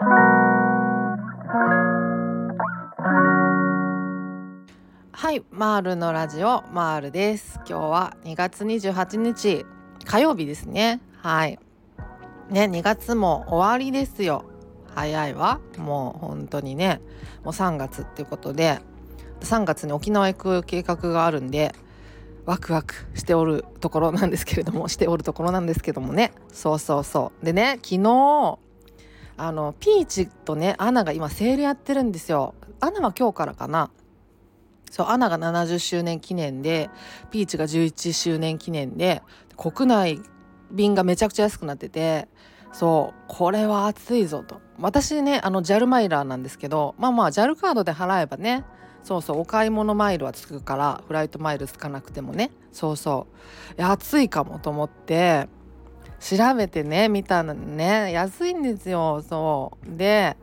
はいマールのラジオマールです。今日は2月28日火曜日ですね。はい。ね2月も終わりですよ。早いわ。もう本当にね。もう3月っていうことで3月に沖縄行く計画があるんでワクワクしておるところなんですけれどもしておるところなんですけどもね。そうそうそう。でね昨日あのピーチとねアナが今セールやってるんですよ。アナは今日からかな。そうアナが70周年記念でピーチが11周年記念で国内便がめちゃくちゃ安くなっててそうこれは熱いぞと。私ねあの JAL マイラーなんですけどまあまあ JAL カードで払えばねそうそうお買い物マイルはつくからフライトマイルつかなくてもねそうそう暑いかもと思って調べてね見たのね安いんですよ。そう。で、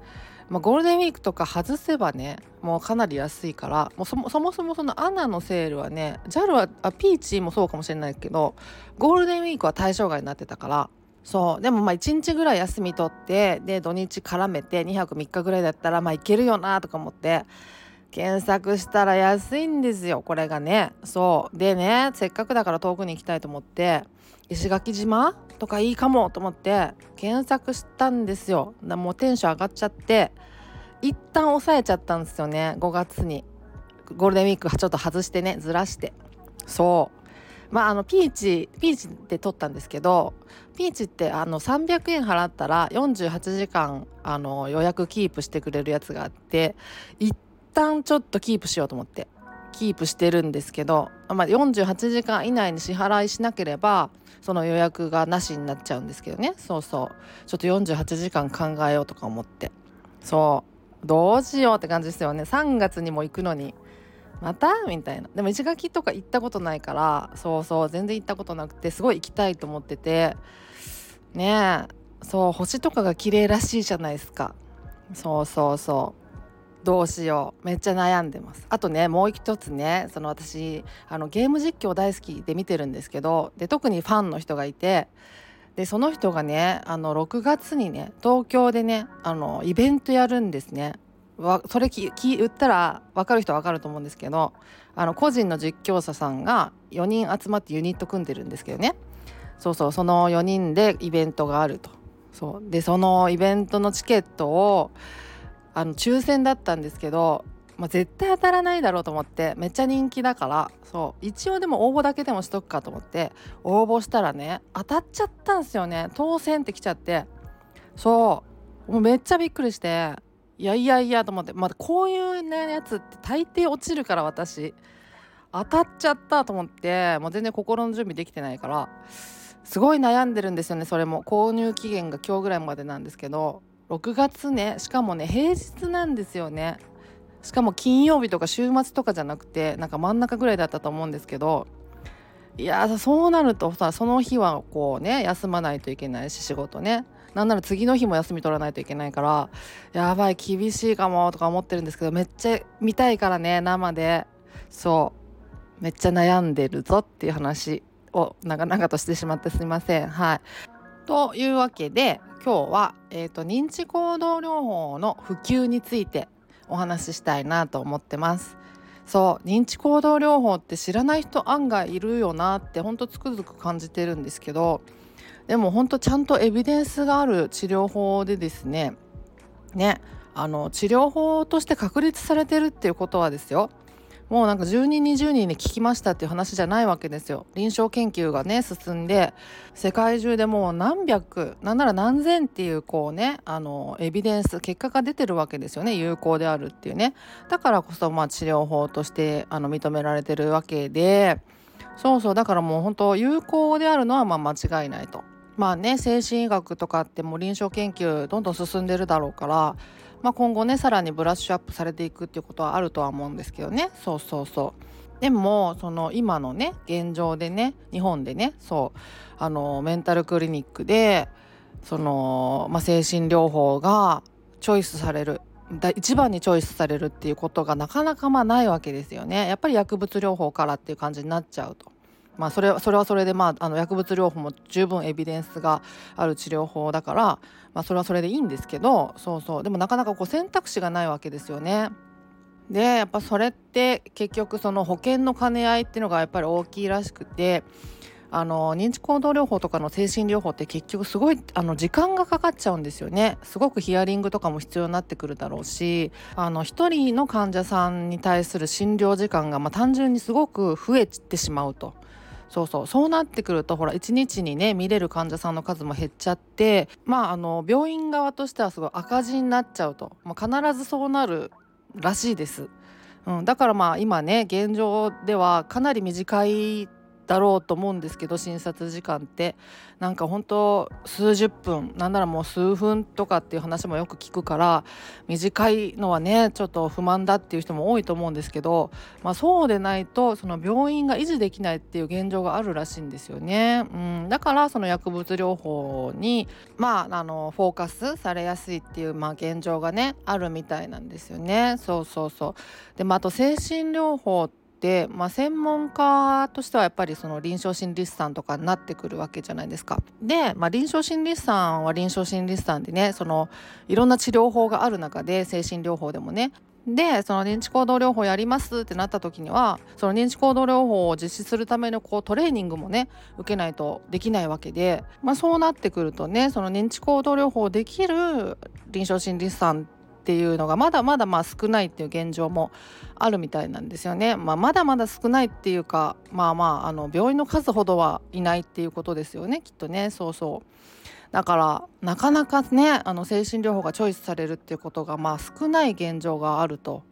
まあ、ゴールデンウィークとか外せばねもうかなり安いからもうそもそもそもそのアナのセールはね JAL はあピーチもそうかもしれないけどゴールデンウィークは対象外になってたからそう。でもまあ1日ぐらい休み取ってで土日絡めて2泊3日ぐらいだったらまあいけるよなとか思って検索したら安いんですよこれがね。そう。でねせっかくだから遠くに行きたいと思って石垣島？とかいいかもと思って検索したんですよ。もうテンション上がっちゃって一旦抑えちゃったんですよね。5月に。ゴールデンウィークちょっと外してねずらして。そう。まああのピーチピーチで撮ったんですけどピーチってあの300円払ったら48時間あの予約キープしてくれるやつがあって一旦ちょっとキープしようと思ってキープしてるんですけど、まあ、48時間以内に支払いしなければその予約がなしになっちゃうんですけどね。そうそう。ちょっと48時間考えようとか思って。そう。どうしようって感じですよね。3月にも行くのに。また？みたいな。でも石垣とか行ったことないからそうそう。全然行ったことなくてすごい行きたいと思ってて。ねえ。そう。星とかが綺麗らしいじゃないですか。そうそうそう。どうしよう。めっちゃ悩んでます。あとねもう一つねその私あのゲーム実況大好きで見てるんですけどで特にファンの人がいてでその人がねあの6月にね東京でねあのイベントやるんですね。わそれきき言ったら分かる人は分かると思うんですけどあの個人の実況者さんが4人集まってユニット組んでるんですけどね。そうそうその4人でイベントがあると。そう。でそのイベントのチケットをあの抽選だったんですけど、まあ、絶対当たらないだろうと思ってめっちゃ人気だからそう一応でも応募だけでもしとくかと思って応募したらね当たっちゃったんですよね。当選って来ちゃって。そうもうめっちゃびっくりしていやいやいやと思ってまだこういうねやつって大抵落ちるから私。当たっちゃったと思ってもう全然心の準備できてないからすごい悩んでるんですよねそれも。購入期限が今日ぐらいまでなんですけど。6月ねしかもね平日なんですよね。しかも金曜日とか週末とかじゃなくてなんか真ん中ぐらいだったと思うんですけどいやそうなるとさその日はこうね休まないといけないし仕事ね。なんなら次の日も休み取らないといけないからやばい厳しいかもとか思ってるんですけどめっちゃ見たいからね生で。そう。めっちゃ悩んでるぞっていう話を長々としてしまってすみません。はい。というわけで今日は、えーと、認知行動療法の普及についてお話ししたいなと思ってます。そう認知行動療法って知らない人案外いるよなってほんとつくづく感じてるんですけどでもほんとちゃんとエビデンスがある治療法でですねねあの治療法として確立されてるっていうことはですよもうなんか10人20人に聞きましたっていう話じゃないわけですよ。臨床研究がね進んで世界中でもう何百なんなら何千っていうこうねあのエビデンス結果が出てるわけですよね。有効であるっていうね。だからこそまあ治療法としてあの認められてるわけで。そうそう。だからもう本当有効であるのはまあ間違いないと。まあね精神医学とかってもう臨床研究どんどん進んでるだろうからまあ、今後ねさらにブラッシュアップされていくっていうことはあるとは思うんですけどね。そうそうそう。でもその今のね現状でね日本でねそうあのメンタルクリニックでその、まあ、精神療法がチョイスされる一番にチョイスされるっていうことがなかなかまあないわけですよね。やっぱり薬物療法からっていう感じになっちゃうと。まあ、それそれはそれで、まあ、あの薬物療法も十分エビデンスがある治療法だから、まあ、それはそれでいいんですけどそうそうでもなかなかこう選択肢がないわけですよね。でやっぱそれって結局その保険の兼ね合いっていうのがやっぱり大きいらしくてあの認知行動療法とかの精神療法って結局すごいあの時間がかかっちゃうんですよねすごくヒアリングとかも必要になってくるだろうしあの1人の患者さんに対する診療時間がまあ単純にすごく増えてしまうと。そうそう。そうなってくるとほら1日にね見れる患者さんの数も減っちゃってまああの病院側としてはすごい赤字になっちゃうと、まあ、必ずそうなるらしいです。うん、だからまあ今ね現状ではかなり短いだろうと思うんですけど診察時間ってなんか本当数十分なんならもう数分とかっていう話もよく聞くから短いのはねちょっと不満だっていう人も多いと思うんですけど、まあ、そうでないとその病院が維持できないっていう現状があるらしいんですよね。うん、だからその薬物療法にまああのフォーカスされやすいっていうまあ現状がねあるみたいなんですよね。そうそうそうで、まあ、あと精神療法って、まあ、専門家としてはやっぱりその臨床心理士さんとかになってくるわけじゃないですか。で、まあ、臨床心理士さんは臨床心理士さんでねそのいろんな治療法がある中で精神療法でもねでその認知行動療法やりますってなった時にはその認知行動療法を実施するためのこうトレーニングもね受けないとできないわけで、まあ、そうなってくるとねその認知行動療法できる臨床心理士さんっていうのがまだまだまあ少ないっていう現状もあるみたいなんですよね。まあ、まだまだ少ないっていうかまあまああの病院の数ほどはいないっていうことですよねきっとねそうそう。だからなかなかねあの精神療法がチョイスされるっていうことがまあ少ない現状があると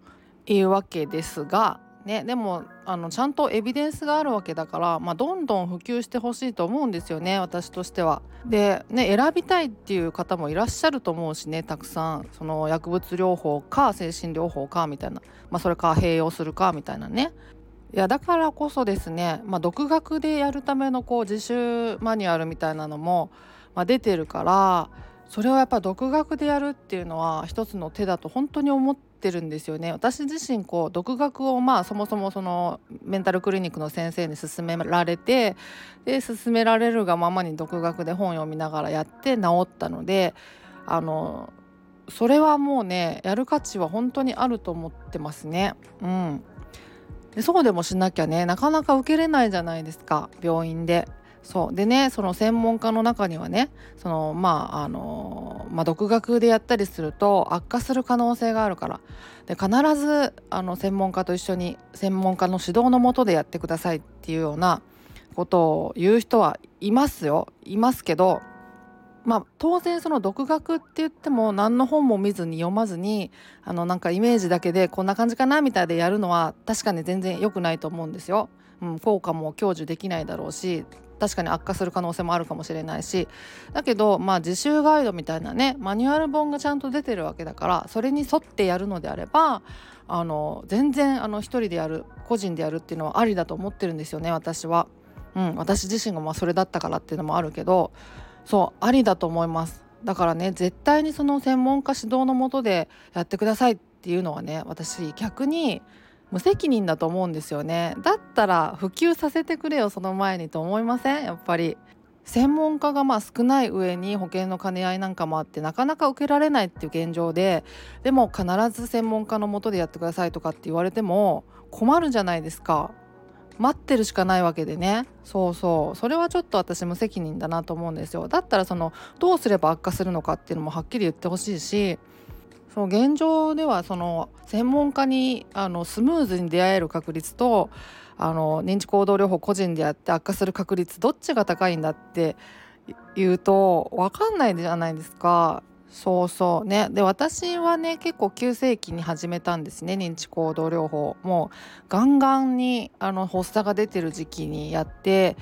いうわけですがね、でもあのちゃんとエビデンスがあるわけだから、まあ、どんどん普及してほしいと思うんですよね私としては。で、ね、選びたいっていう方もいらっしゃると思うしねたくさんその薬物療法か精神療法かみたいな、まあ、それか併用するかみたいなね。いやだからこそですね、まあ、独学でやるためのこう自習マニュアルみたいなのも、まあ、出てるからそれをやっぱ独学でやるっていうのは一つの手だと本当に思ってってるんですよね私自身こう独学をまあそもそもそのメンタルクリニックの先生に勧められてで勧められるがままに独学で本読みながらやって治ったのであのそれはもうねやる価値は本当にあると思ってますね。うんでそうでもしなきゃねなかなか受けれないじゃないですか病院で。そう。でねその専門家の中にはねそのまああの、まあ、独学でやったりすると悪化する可能性があるから。で必ずあの専門家と一緒に専門家の指導のもとでやってくださいっていうようなことを言う人はいますよ。いますけどまあ当然その独学って言っても何の本も見ずに読まずにあのなんかイメージだけでこんな感じかなみたいでやるのは確かに全然良くないと思うんですよ。うん、効果も享受できないだろうし確かに悪化する可能性もあるかもしれないしだけどまあ自習ガイドみたいなねマニュアル本がちゃんと出てるわけだからそれに沿ってやるのであればあの全然あの一人でやる個人でやるっていうのはありだと思ってるんですよね私は。うん、私自身がまあそれだったからっていうのもあるけどそうありだと思いますだからね絶対にその専門家指導のもとでやってくださいっていうのはね私逆に無責任だと思うんですよね。だったら普及させてくれよその前にと思いません？やっぱり。専門家がまあ少ない上に保険の兼ね合いなんかもあってなかなか受けられないっていう現状ででも必ず専門家のもとでやってくださいとかって言われても困るじゃないですか。待ってるしかないわけでね。そうそう。それはちょっと私無責任だなと思うんですよ。だったらそのどうすれば悪化するのかっていうのもはっきり言ってほしいしその現状ではその専門家にあのスムーズに出会える確率とあの認知行動療法個人でやって悪化する確率どっちが高いんだって言うと分かんないじゃないですか。そうそうねで私はね結構急性期に始めたんですね認知行動療法もうガンガンにあの発作が出てる時期にやって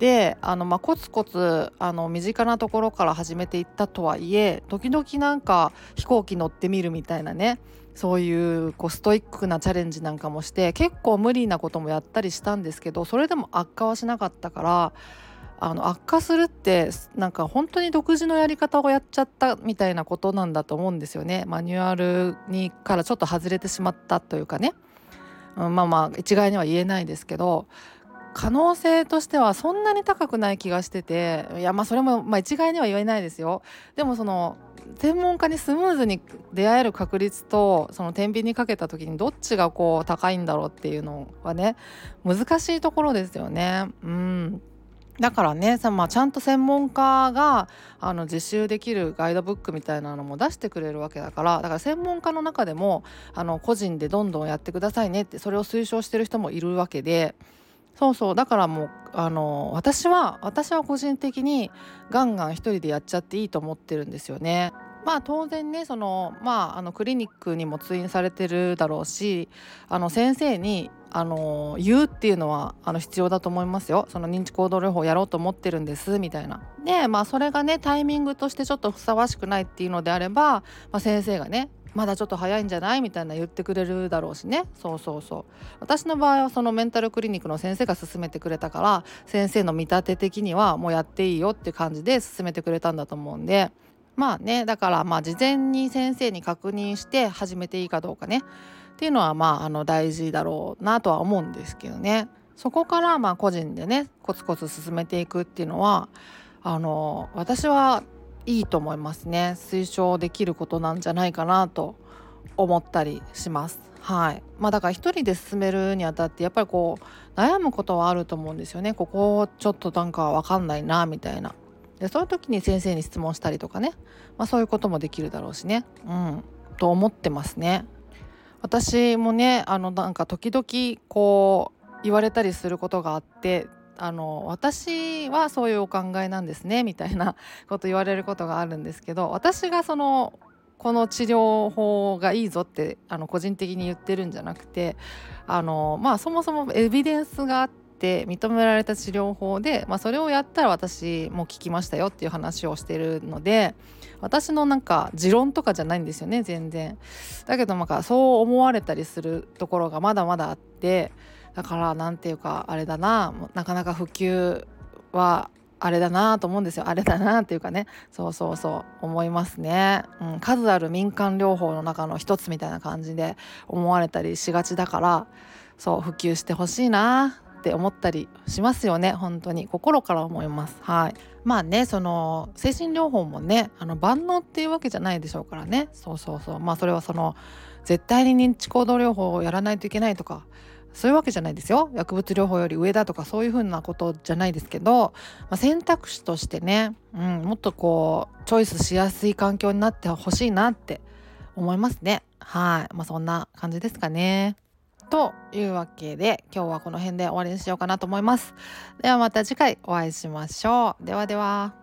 であの、まあ、コツコツあの身近なところから始めていったとはいえ時々なんか飛行機乗ってみるみたいなねそういうこうストイックなチャレンジなんかもして結構無理なこともやったりしたんですけどそれでも悪化はしなかったからあの悪化するってなんか本当に独自のやり方をやっちゃったみたいなことなんだと思うんですよね。マニュアルにからちょっと外れてしまったというかね、まあまあ一概には言えないですけど可能性としてはそんなに高くない気がしてていやまあそれもまあ一概には言えないですよでもその専門家にスムーズに出会える確率とその天秤にかけた時にどっちがこう高いんだろうっていうのはね難しいところですよね。うんだからねさ、まあ、ちゃんと専門家があの実習できるガイドブックみたいなのも出してくれるわけだからだから専門家の中でもあの個人でどんどんやってくださいねってそれを推奨してる人もいるわけでそうそうだからもうあの私は私は個人的にガンガン一人でやっちゃっていいと思ってるんですよね。まあ当然ねそのまああのクリニックにも通院されてるだろうしあの先生にあの言うっていうのはあの必要だと思いますよその認知行動療法やろうと思ってるんですみたいな。でまあそれがねタイミングとしてちょっとふさわしくないっていうのであれば、まあ、先生がねまだちょっと早いんじゃない？みたいな言ってくれるだろうしね。そうそうそう。私の場合はそのメンタルクリニックの先生が勧めてくれたから先生の見立て的にはもうやっていいよって感じで勧めてくれたんだと思うんで。まあねだからまあ事前に先生に確認して始めていいかどうかね。っていうのはまああの大事だろうなとは思うんですけどね。そこからまあ個人でねコツコツ進めていくっていうのはあの私はいいと思いますね。推奨できることなんじゃないかなと思ったりします。はい。まあだから一人で進めるにあたってやっぱりこう悩むことはあると思うんですよね。ここちょっとなんか分かんないなみたいな。でそういう時に先生に質問したりとかね、まあ、そういうこともできるだろうしね。うん。と思ってますね。私もねあのなんか時々こう言われたりすることがあってあの私はそういうお考えなんですねみたいなこと言われることがあるんですけど私がそのこの治療法がいいぞってあの個人的に言ってるんじゃなくてあの、まあ、そもそもエビデンスがあって認められた治療法で、まあ、それをやったら私も聞きましたよっていう話をしてるので私のなんか持論とかじゃないんですよね全然。だけどなんかそう思われたりするところがまだまだあってだから何て言うかあれだななかなか普及はあれだなと思うんですよ。あれだなっていうかね。そうそうそう思いますね、うん、数ある民間療法の中の一つみたいな感じで思われたりしがちだからそう普及してほしいなって思ったりしますよね。本当に。心から思います。はい。まあねその精神療法もねあの万能っていうわけじゃないでしょうからね。そうそうそう。まあそれはその絶対に認知行動療法をやらないといけないとかそういうわけじゃないですよ。薬物療法より上だとかそういうふうなことじゃないですけど、まあ、選択肢としてね、うん、もっとこうチョイスしやすい環境になってほしいなって思いますね。はい。まあそんな感じですかね。というわけで今日はこの辺で終わりにしようかなと思います。ではまた次回お会いしましょう。ではでは。